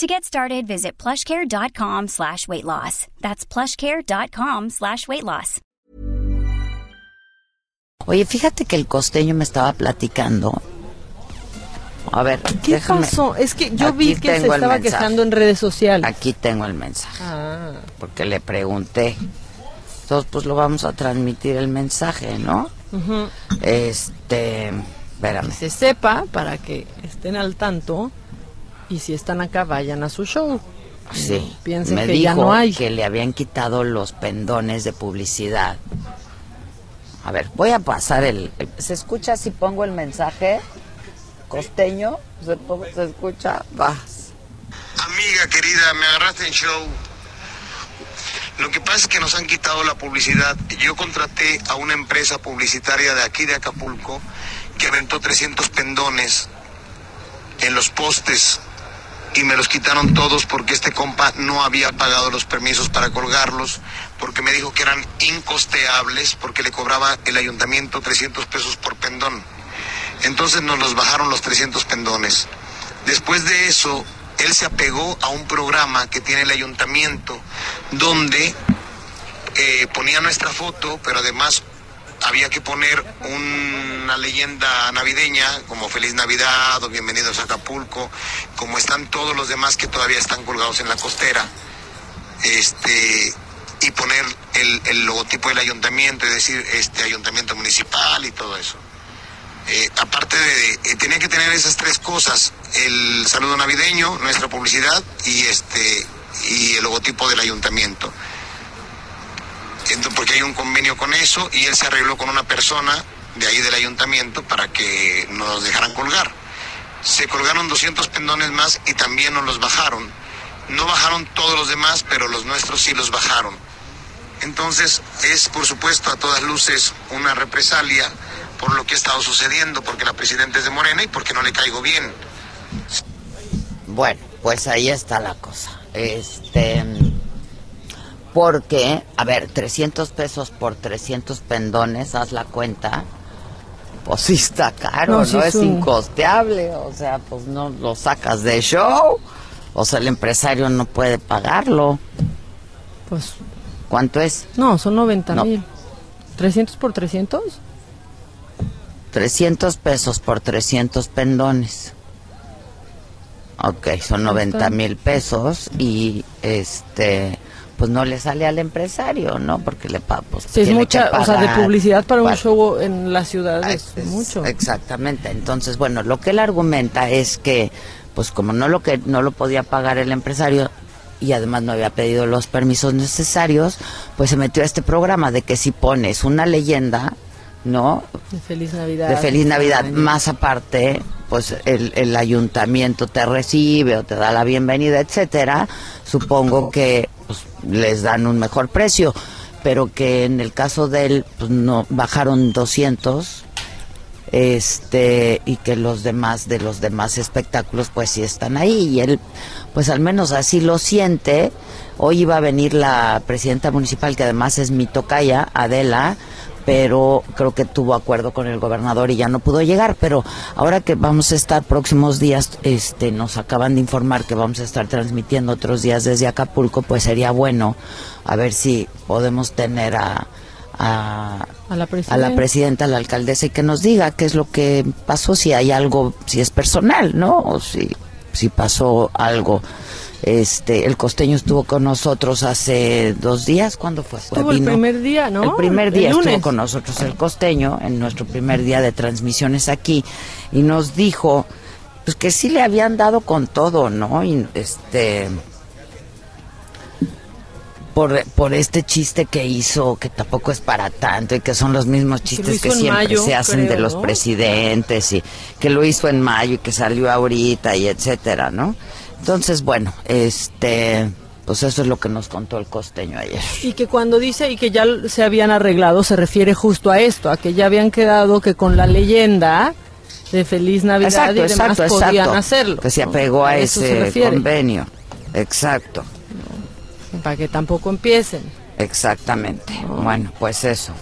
To get started, visit plushcare.com slash weight loss. That's plushcare.com slash weight loss. Oye, fíjate que el costeño me estaba platicando. A ver, ¿Qué déjame- pasó? Es que yo Aquí vi que se estaba quejando en redes sociales. Aquí tengo el mensaje, Ah, porque le pregunté. Entonces, pues lo vamos a transmitir el mensaje, ¿no? ujú. Este, espérame. Que se sepa para que estén al tanto y si están acá vayan a su show. Sí, piensen me que dijo ya no hay. que le habían quitado los pendones de publicidad. A ver, voy a pasar el, el- ¿Se escucha si pongo el mensaje costeño? ¿Se, se escucha? Vas. Amiga querida, me agarraste en show. Lo que pasa es que nos han quitado la publicidad. Yo contraté a una empresa publicitaria de aquí de Acapulco que aventó 300 pendones en los postes y me los quitaron todos porque este compa no había pagado los permisos para colgarlos, porque me dijo que eran incosteables, porque le cobraba el ayuntamiento 300 pesos por pendón. Entonces nos los bajaron los 300 pendones. Después de eso, él se apegó a un programa que tiene el ayuntamiento, donde eh, ponía nuestra foto, pero además había que poner una leyenda navideña, como Feliz Navidad o Bienvenidos a Acapulco, como están todos los demás que todavía están colgados en la costera, este y poner el, el logotipo del ayuntamiento, es decir, este ayuntamiento municipal y todo eso. Eh, aparte de, eh, tenía que tener esas tres cosas, el saludo navideño, nuestra publicidad y este y el logotipo del ayuntamiento. Porque hay un convenio con eso y él se arregló con una persona de ahí del ayuntamiento para que nos dejaran colgar. Se colgaron 200 pendones más y también nos los bajaron. No bajaron todos los demás, pero los nuestros sí los bajaron. Entonces es, por supuesto, a todas luces una represalia por lo que ha estado sucediendo, porque la presidenta es de Morena y porque no le caigo bien. Bueno, pues ahí está la cosa. Este, porque, a ver, 300 pesos por 300 pendones, haz la cuenta. Pues sí está caro, No, ¿no? sí es incosteable, o sea, pues no lo sacas de show. O sea, el empresario no puede pagarlo. Pues ¿Cuánto es? no, son 90 No. mil. ¿300 por 300? 300 pesos por 300 pendones. Ok, son 90 mil pesos y este, pues no le sale al empresario, ¿no? Porque le pa- pues, Sí, es mucha, o sea, de publicidad para un show en la ciudad es, es- mucho. Exactamente. Entonces, bueno, lo que él argumenta es que, pues como no lo que no lo podía pagar el empresario y además no había pedido los permisos necesarios, pues se metió a este programa de que si pones una leyenda, ¿no? De Feliz Navidad. de feliz Navidad, más aparte, pues el, el ayuntamiento te recibe o te da la bienvenida, etcétera, supongo que les dan un mejor precio, pero que en el caso de él, pues no, bajaron 200, este, y que los demás, de los demás espectáculos, pues sí están ahí, y él, pues al menos así lo siente, hoy iba a venir la presidenta municipal, que además es mi tocaya, Adela, pero creo que tuvo acuerdo con el gobernador y ya no pudo llegar, pero ahora que vamos a estar próximos días, este nos acaban de informar que vamos a estar transmitiendo otros días desde Acapulco, pues sería bueno a ver si podemos tener a a, A la a la presidenta, a la alcaldesa y que nos diga qué es lo que pasó, si hay algo, si es personal, ¿no? O si, si pasó algo. Este, el costeño estuvo con nosotros hace dos días, ¿cuándo fue? Estuvo el primer día, ¿no? El primer El día estuvo lunes. con nosotros el costeño en nuestro primer día de transmisiones aquí y nos dijo pues que sí le habían dado con todo, ¿no? Y este por, por este chiste que hizo, que tampoco es para tanto y que son los mismos chistes que siempre mayo, se hacen de los ¿no? presidentes y que lo hizo en mayo y que salió ahorita y etcétera, ¿no? Entonces, bueno, este Pues eso es lo que nos contó el costeño ayer. Y que cuando dice y que ya se habían arreglado, se refiere justo a esto, a que ya habían quedado que con la leyenda de Feliz Navidad Exacto, y demás exacto, podían exacto. hacerlo. Que se ¿no? apegó a ese convenio. Exacto, Para que tampoco empiecen. exactamente. Bueno, pues eso.